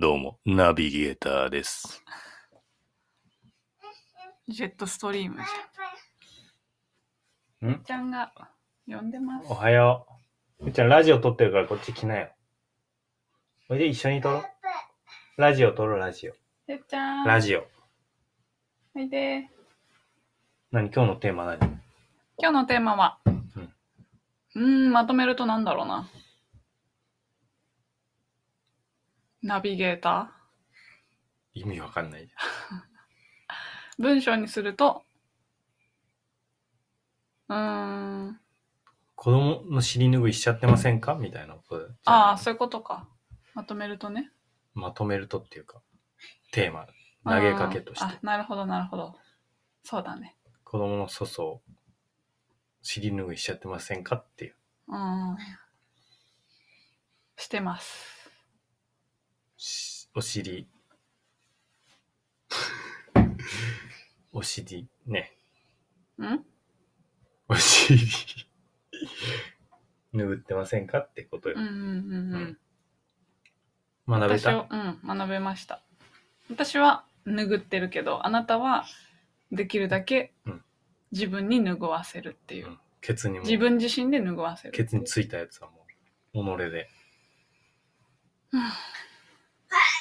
どうも、ナビゲーターです。ジェットストリームじゃん。んちゃんが呼んでますお。はよう。うっちゃん、ラジオ撮ってるからこっち来なよ。おいで、一緒に撮ろう。ラジオ撮ろう、ラジオ。ゆっちゃん。ラジオ。おいで。何？今日のテーマ何？今日のテーマは、うーん、まとめるとなんだろうな。ナビゲータ意味わかんない 文章にすると、うーん、子供の尻拭いしちゃってませんか？みたいなことじゃないああ、そういうことか。まとめるとね。まとめるとっていうか、テーマ、投げかけとしてあ、。なるほど、なるほど。そうだね。子供の粗相、尻拭いしちゃってませんか？っていう。うん。してます。しお尻、お尻、ね。ん？お尻、拭ってませんかってことようん。うんうんうん。学べた？私を、うん、学べました。私は拭ってるけど、あなたはできるだけうん自分に拭わせるっていう。うんケツにも、自分自身で拭わせる。ケツについたやつはもう、己で。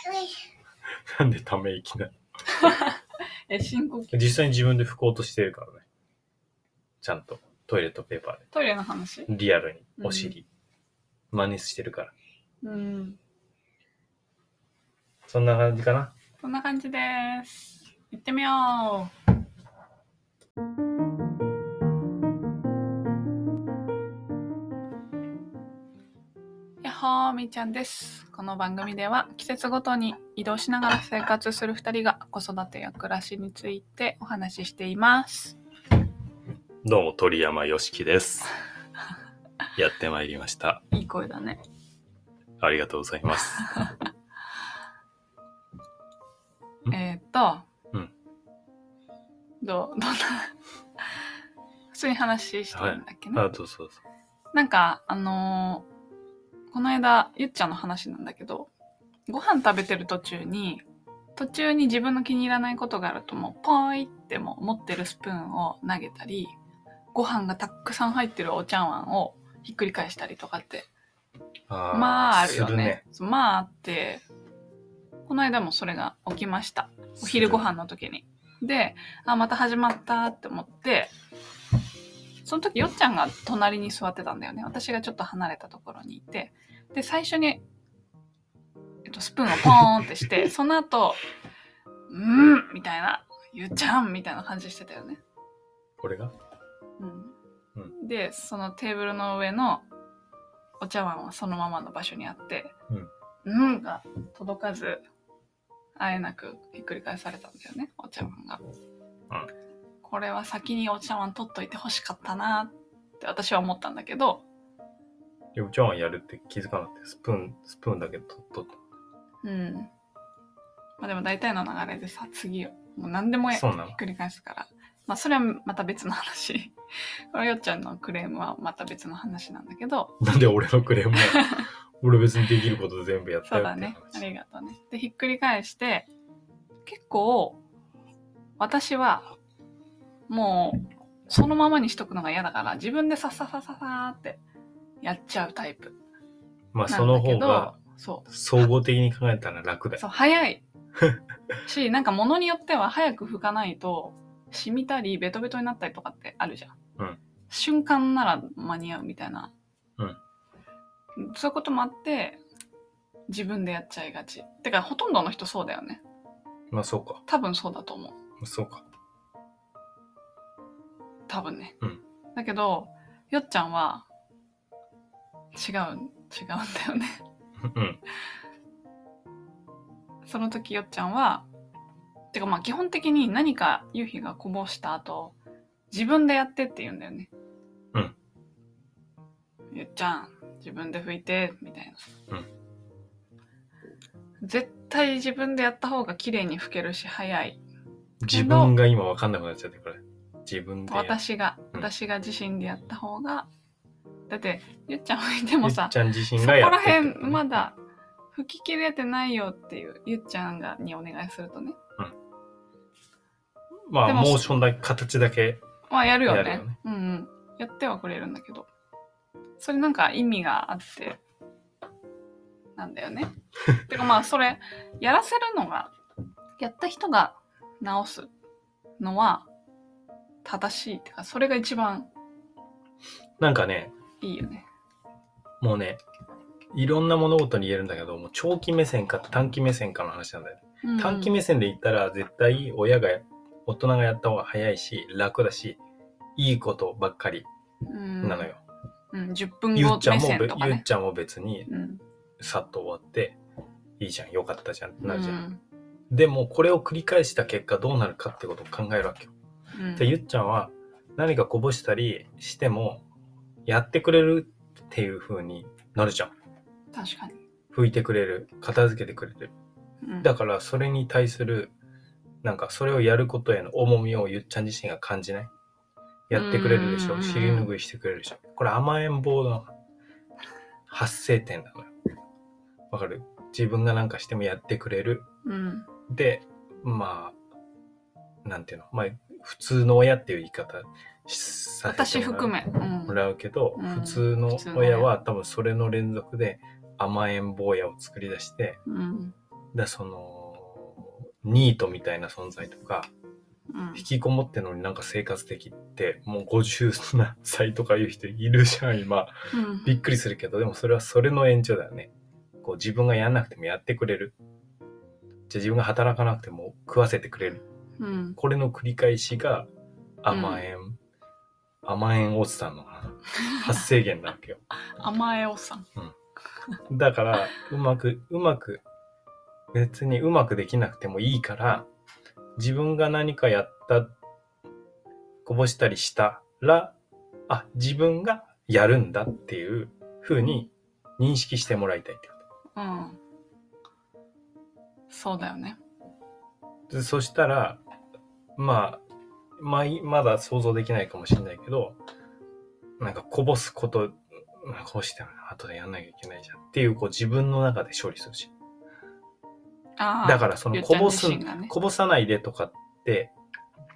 なんでため息なの？え、深呼吸。実際に自分で拭こうとしてるからね。ちゃんと、トイレットペーパーで。トイレの話？リアルに、お尻。真似してるから。うん。そんな感じかな？こんな感じです。行ってみよう。やっほーみーちゃんです。この番組では季節ごとに移動しながら生活する2人が子育てや暮らしについてお話ししています。どうも、鳥山よしきです。やってまいりました。いい声だね。ありがとうございます。ん えーっと、うんどう、どんな、普通に話してるんだっけね。あ、どうぞどうぞ。なんか、あのーこの間、ゆっちゃんの話なんだけど、ご飯食べてる途中に、途中に自分の気に入らないことがあるともう、ポーイってもう持ってるスプーンを投げたり、ご飯がたくさん入ってるお茶碗をひっくり返したりとかって、あーまああるよねね。まああって、この間もそれが起きました。お昼ご飯の時に。で、あ、また始まったって思って、その時よっちゃんが隣に座ってたんだよね。私がちょっと離れたところにいて。で、最初に、えっと、スプーンをポーンってして、その後、うんみたいな、ゆっちゃんみたいな感じしてたよね。これが？うんうで、そのテーブルの上のお茶碗はそのままの場所にあって、うん、が届かず、あえなくひっくり返されたんだよね、お茶碗が。これは先にお茶碗取っといてほしかったなって私は思ったんだけど、ようちゃんはやるって気づかなくて、スプーン、スプーンだけ取っとっうん。まあでも大体の流れでさ、次を、もう何でもひっくり返すから。まあそれはまた別の話。これよっちゃんのクレームはまた別の話なんだけど、た。なんで俺のクレーム 俺別にできること全部やったよそうだね。ありがとうね。で、ひっくり返して、結構、私は、もう、そのままにしとくのが嫌だから、自分でさっささささーってやっちゃうタイプまあその。方がそう。総合的に考えたら楽だよ。そう、早い。し、なんか物によっては早く拭かないと、染みたり、ベトベトになったりとかってあるじゃん。うん瞬間なら間に合うみたいな。うんそういうこともあって、自分でやっちゃいがち。てか、ほとんどの人そうだよね。まあそうか。多分そうだと思う。そうか。多分ね。うんだけど、よっちゃんは、違う、違うんだよね。うん。その時よっちゃんは、てかまあ基本的に何か夕日がこぼした後、自分でやってって言うんだよね。うん。ゆっちゃん、自分で拭いて、みたいな。うん絶対自分でやった方が綺麗に拭けるし早い。自分が今わかんなくなっちゃって、これ。自分で。や。私が、うん。私が自身でやった方が、だって、ゆっちゃん拭いてもさゆっ、ちゃん自身そこらがやってって辺まだ拭ききれてないよっていうゆっちゃんがにお願いするとね。まあ、モーションだけ、形だけ。まあやるよね。やるよね。うんうん。やってはくれるんだけど。それなんか意味があってなんだよね。てかまあそれやらせるのがやった人が直すのは正しいってかそれが一番なんかね、いいよね。もうね、いろんな物事に言えるんだけど、もう長期目線か短期目線かの話なんだよね。うん。短期目線で言ったら、絶対親が、大人がやった方が早いし、楽だし、いいことばっかりうん。なのよ。うん、10分ゆ後目っちゃんもべ、線とかね。ゆっちゃんも別に、うん。さっと終わって、いいじゃん、よかったじゃんってなるじゃん。でも、これを繰り返した結果どうなるかってことを考えるわけよ。うんで、ゆっちゃんは何かこぼしたりしても、やってくれるっていう風になるじゃん。確かに、拭いてくれる。片付けてくれる。うんだから、それに対する、なんか、それをやることへの重みをゆっちゃん自身が感じない？やってくれるでしょ？うん尻拭いしてくれるでしょ？これ甘えん坊の発生点なのよ。わかる？自分がなんかしてもやってくれる。うんで、まあ、なんていうの？まあ、普通の親っていう言い方させ私てもらうもらうけど、うん普通の親親は多分それの連続で甘えん坊やを作り出して、うんだその、ニートみたいな存在とか、うん引きこもってんのになんか生活的って、もう50何歳とかいう人いるじゃん、今。うんびっくりするけど、でもそれはそれの延長だよね。こう自分がやんなくてもやってくれる。じゃあ自分が働かなくても食わせてくれる。うん。これの繰り返しが甘えん、甘えんおっさんの発生源なわけよ。甘えおさん。だから、うまく、うまく、別にうまくできなくてもいいから、自分が何かやった、こぼしたりしたら、あ、自分がやるんだっていう風に認識してもらいたいってこうん。そうだよね。そしたら、まあ、まあ、いまだ想像できないかもしれないけど、なんかこぼすこと、まあこうして後でやんなきゃいけないじゃんっていう、こう自分の中で処理するし。ああだからそのこぼすねこぼさないでとかって、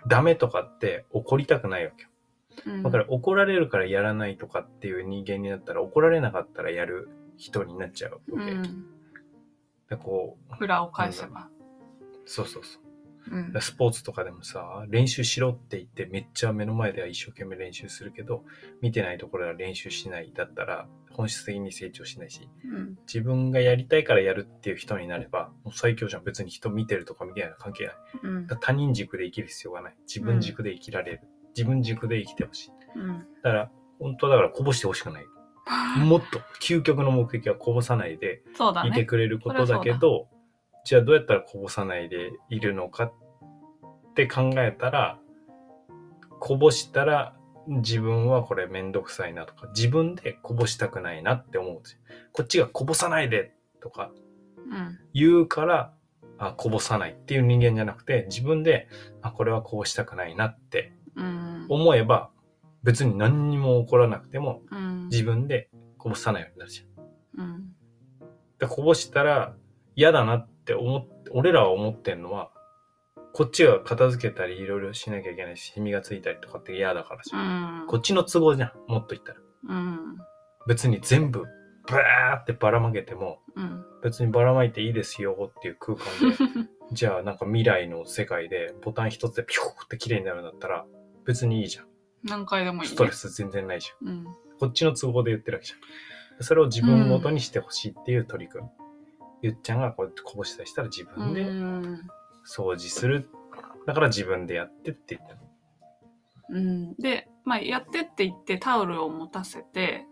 ダメとかって怒りたくないわけよ。うんだから怒られるからやらないとかっていう人間になったら怒られなかったらやる人になっちゃうわけ。うんでこう、裏を返せばそうそうそう。うんでスポーツとかでもさ、練習しろって言ってめっちゃ目の前では一生懸命練習するけど、見てないところは練習しないだったら本質的に成長しないし、うん自分がやりたいからやるっていう人になれば、もう最強じゃん。別に人見てるとか見てないの関係ない。うん他人軸で生きる必要がない。自分軸で生きられる。自分軸で生きてほしい。うんだから、本当だからこぼしてほしくない。もっと、究極の目的はこぼさないでいてくれることだけど、じゃあどうやったらこぼさないでいるのかって考えたら、こぼしたら自分はこれめんどくさいなとか、自分でこぼしたくないなって思うんですよ。こっちがこぼさないでとかうん言うから、あ、こぼさないっていう人間じゃなくて、自分で、あ、これはこうしたくないなってうん思えば、別に何にも起こらなくても、うん自分でこぼさないようになるじゃん。うんで、こぼしたら嫌だなって思って、俺らは思ってんのは、こっちが片付けたりいろいろしなきゃいけないし、シミがついたりとかって嫌だからじうゃん。んこっちの都合じゃん、もっと言ったら。うん別に全部、ブワーってばらまけても、うん別にばらまいていいですよっていう空間で、じゃあなんか未来の世界でボタン一つでピューって綺麗になるんだったら、別にいいじゃん。何回でもいいねストレス全然ないじゃん。うんこっちの都合で言ってるわけじゃん。それを自分ごとにしてほしいっていう取り組み。ゆっちゃんがこうやってこぼしたりしたら自分でうん掃除する。だから自分でやってって言ったの。うん、で、まあ、やってって言ってタオルを持たせて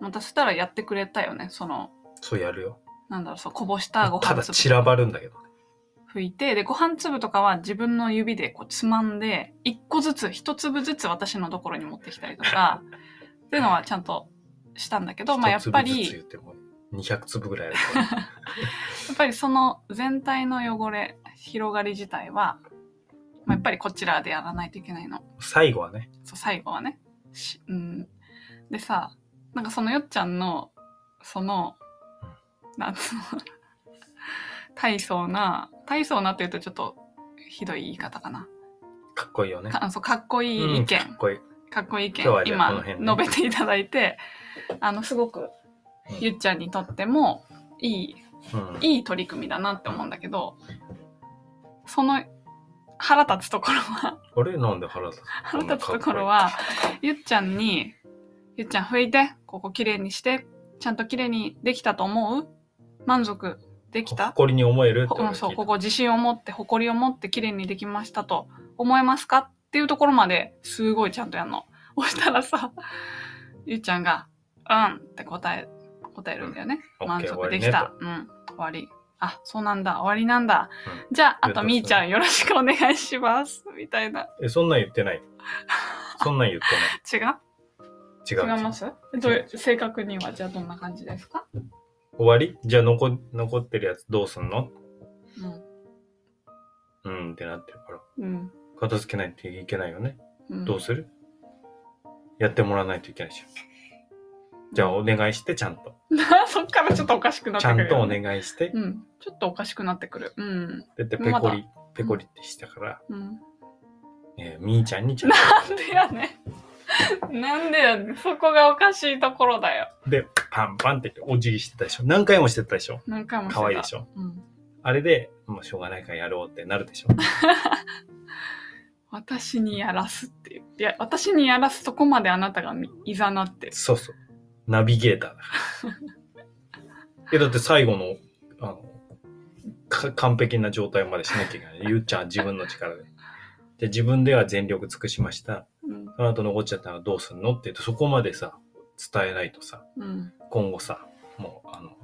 持たせたらやってくれたよねそのそうやるよ。なんだろうそうこぼしたごた飯粒だ散らばるんだけどね。拭いてでご飯粒とかは自分の指でこうつまんで一個ずつ一粒ずつ私のところに持ってきたりとか っていうのはちゃんとしたんだけど、まあ、やっぱり200粒ぐらいある。やっぱりその全体の汚れ広がり自体は、まあ、やっぱりこちらでやらないといけないの。最後はね。そう最後はね。しうん、でさなんかそのよっちゃんのそのなんつうの大層な、大層なって言うとちょっとひどい言い方かな。かっこいいよね。かそうかっこいい意見、うんかっこいい。かっこいい意見今ね述べていただいて、あの、すごくうん。ゆっちゃんにとってもいい、うん。いい取り組みだなって思うんだけど、その腹立つところは、あれ？なんで腹立つ腹立つところは、ゆっちゃんに、ゆっちゃん拭いて、ここきれいにして、ちゃんときれいにできたと思う？満足できた？誇りに思えるうん、そう、ここ自信を持って、誇りを持って綺麗にできましたと思えますか？っていうところまですごいちゃんとやんの。そしたらさ、ゆっちゃんが、うんって答え、答えるんだよね。うん満足できた。うん、終わり。あ、そうなんだ、終わりなんだ。うじゃあ、あとみーちゃんよろしくお願いします。みたいな。え、そんなん言ってない。そんなん言って違うない。違う？違います？どう正確にはじゃあどんな感じですか？終わり？じゃあ残、残ってるやつどうすんの？うん。うんってなってるから。うん。片付けないといけないよね。うん、どうする？やってもらわないといけないでしょ。じゃあお願いして、ちゃんと。そっからちょっとおかしくなってちゃんとお願いして。うん。ちょっとおかしくなってくる。うん。だってペコリ、ペコリってしたから、うん。えーみーちゃんにちゃんと。なんでやねん。なんでやねん。そこがおかしいところだよ。で、パンパンってお辞儀してたでしょ。何回もしてたでしょ。何回もしてた可愛いでしょ。うん。あれで、もうしょうがないからやろうってなるでしょ。私にやらすっていう。いや、私にやらすとこまであなたがいざなってる。そうそう。ナビゲーターだから。え、だって最後の、あの、か完璧な状態までしなきゃいけない。ゆっちゃんは自分の力で。で、自分では全力尽くしました。うん。その後残っちゃったらどうすんのって言って、そこまでさ、伝えないとさ、うん。今後さ、もう、あの、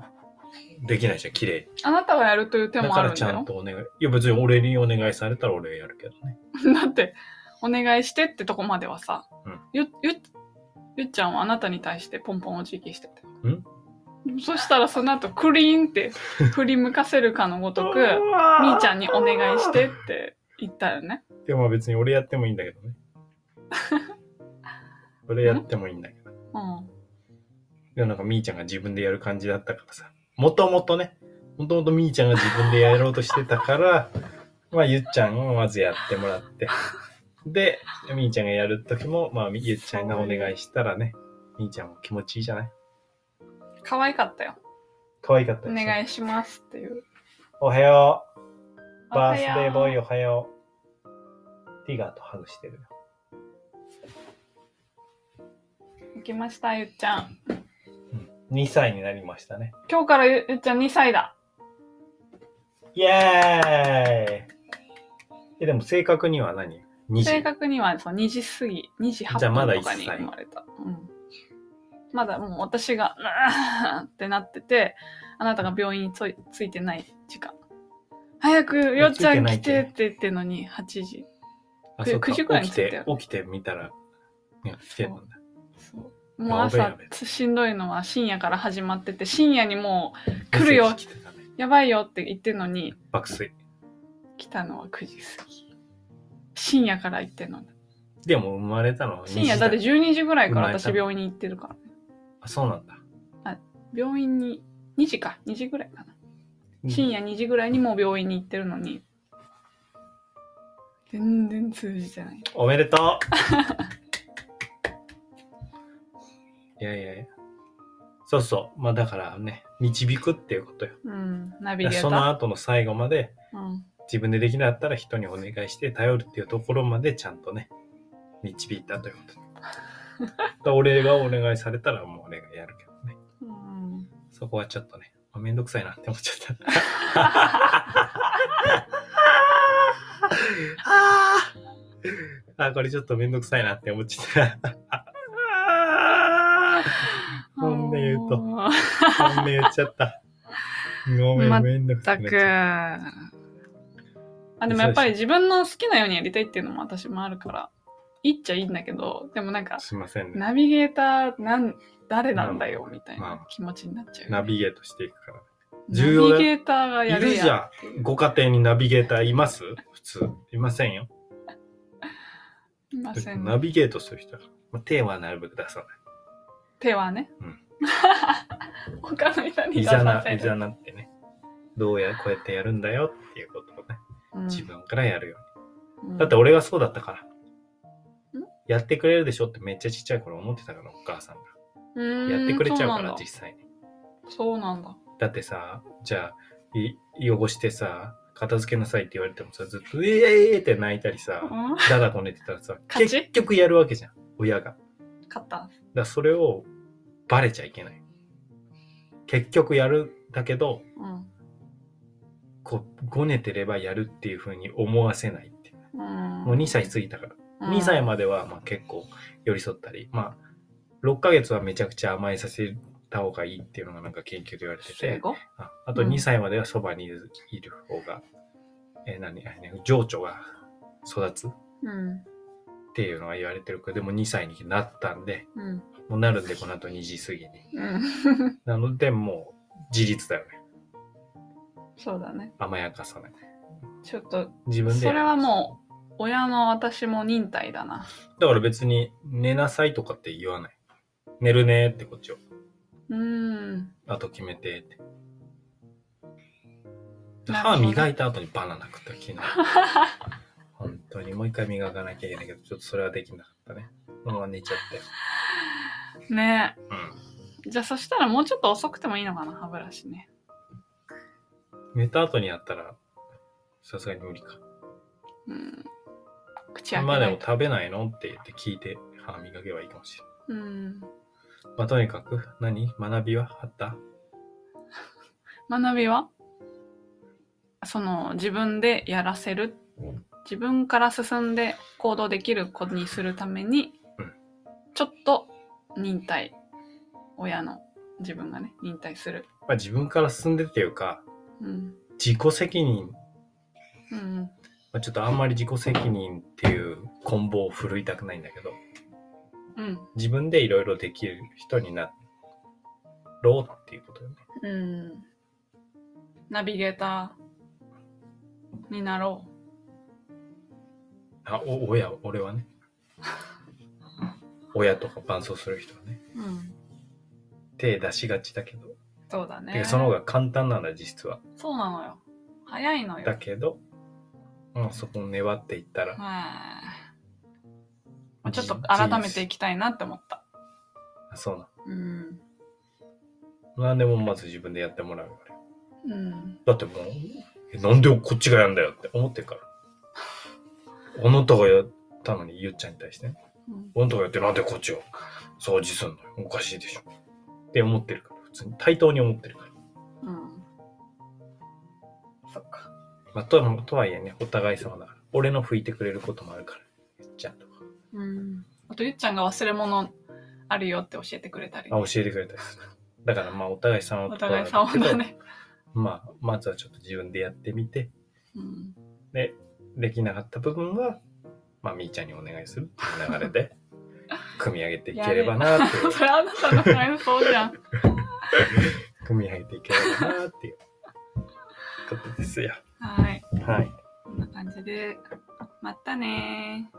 できないじゃん、綺麗あなたがやるという手に。だもからちゃんあるんだよ。とお願い。いや、別に俺にお願いされたら俺がやるけどね。だって、お願いしてってとこまではさ、うんゆ、ゆ、ゆっちゃんはあなたに対してポンポンお辞儀してたよ。ん？そしたらその後クリーンって振り向かせるかのごとく、みーちゃんにお願いしてって言ったよね。でもまあ別に俺やってもいいんだけどね。俺やってもいいんだけど。うん。でもなんかみーちゃんが自分でやる感じだったからさ。もともとね、もともとみーちゃんが自分でやろうとしてたから、まあゆっちゃんをまずやってもらって。で、みーちゃんがやるときも、まあゆっちゃんがお願いしたらね、みーちゃんも気持ちいいじゃない？可愛かったよ。可愛かったおでしょ？願いしますっていう。おはよう。バースデーボーイよ。おはよう。ティガーとハグしてるよ。行きました、ゆっちゃん。うん。2歳になりましたね。今日からゆゆっちゃん2歳だ。イエーイえ、でも正確には何？?2 正時。確にはそう2時過ぎ、2時8じゃあまだ分とかに1歳生まれた。うん。まだもう私が、うーんってなってて、あなたが病院についついてない時間。早く、よっちゃん来てって言ってんのに、8時。あ、そうか。9時くらいに起き着いたよて、起きてみたら、ね、来てるんだ。そうもう朝しんどいのは深夜から始まってて、深夜にもう来るよね。やばいよって言ってんのに、爆睡。来たのは9時過ぎ。深夜から行ってんのに。でも生まれたのは2時深夜だって12時ぐらいから私病院に行ってるからね。あ、そうなんだ。病院に、2時か、2時ぐらいかな。深夜2時ぐらいにもう病院に行ってるのに、全然通じてない。おめでとう いやいやいや。そうそう。まあだからね、導くっていうことよ。うん、ナビゲーター。その後の最後まで、うん、自分でできなかったら人にお願いして頼るっていうところまでちゃんとね、導いたということ。だ俺がお願いされたらもう俺がやるけどね。うん。そこはちょっとね、あめんどくさいなって思っちゃった。あーこれちょっとめんどくさいなって思っちゃった。本音言うとま本音言っちゃった。ごめん、めんどくさったく。あ、でもやっぱり自分の好きなようにやりたいっていうのも私もあるから、いいっちゃいいんだけど、でもなんかた。、すいませんね。ナビゲーター、なん、誰なんだよ、みたいまあな気持ちになっちゃうよね、ナビゲートしていくから。重要ナビゲーターがやるやんっていう。ご家庭にナビゲーターいます？普通。いませんよ。いません、ナビゲートする人は、まあ、手はなるべく出さない。手はね。うん 他の人にい出ざないざさせる。なってね。どうや、こうやってやるんだよっていうことをね、うん自分からやるように。うんだって俺がそうだったからん？やってくれるでしょってめっちゃちっちゃい頃思ってたから、お母さんが。やってくれちゃうから、実際に。そうなんだ。だってさ、じゃあ、い汚してさ、片付けなさいって言われてもさ、ずっと、えええーって泣いたりさ、うん？だだこねてたらさ、結局やるわけじゃん、親が。勝った。らそれをバレちゃいけない。結局やるだけど、うん。こう、ごねてればやるっていう風に思わせないっていう。うん、もう2歳過ぎたから。うん2歳まではまあ結構寄り添ったり、まあ、6ヶ月はめちゃくちゃ甘えさせた方がいいっていうのがなんか研究で言われてて、ああとうん2歳まではそばにいる方が、えー何情緒が育つっうん。ていうのが言われてるけど、でも2歳になったんで、うん。もうなるんでこの後2時過ぎに。うん。なのでもう自立だよね。そうだね。甘やかさない。ちょっと、自分でやる。それはもう、親の私も忍耐だな。だから別に寝なさいとかって言わない。寝るねってこっちを。うーん。あと決めてって。なるほど歯磨いた後にバナナ食った昨日。本当にもう一回磨かなきゃいけないけど、ちょっとそれはできなかったね。もう寝ちゃって。ねうじゃあそしたらもうちょっと遅くてもいいのかな、歯ブラシね。ん。寝た後にやったら、さすがに無理か。うん。口開けまあでないと。も食べないのって言って聞いて歯磨けばいいかもしれない。うん。まあとにかく、何？学びはあった？学びは？その自分でやらせる？自分から進んで行動できる子にするために、うんちょっと忍耐親の自分がね忍耐するまあ自分から進んでっていうか、うん自己責任、うん。まあ、ちょっとあん。まり自己責任っていう棍棒を振るいたくないん。だけど、うん。自分でいろいろできる人になろうっていうことよね。うん。ナビゲーターになろうあ、お、親、俺はね。親とか伴奏する人はね。うん。手出しがちだけど。そうだねその方が簡単なんだ、実は。そうなのよ早いのよだけど、まあそこを粘っていったら、はいまあちょっと改めていきたいなって思ったそうなうんの。なんでもまず自分でやってもらうよ。うんだってもう、えなんでこっちがやんだよって思ってるから。あなたがやったのに、ゆっちゃんに対してね。うんあなたがやってなんでこっちを掃除すんのよ。おかしいでしょ。って思ってるから。普通に対等に思ってるから。うん。そっか。まあ、ととはいえね、お互い様だから。俺の拭いてくれることもあるから。ゆっちゃんとか。うん。あとゆっちゃんが忘れ物あるよって教えてくれたり。あ、教えてくれたりする。だからまあ、お互い様お互い様だね。まあ、まずはちょっと自分でやってみて、うん。で、できなかった部分は、まあ、みーちゃんにお願いするっていう流れで、組み上げていければなって。それあなたの 感想じゃん 組み上げていければなっていうことですよ。はいはい。こんな感じでまたねー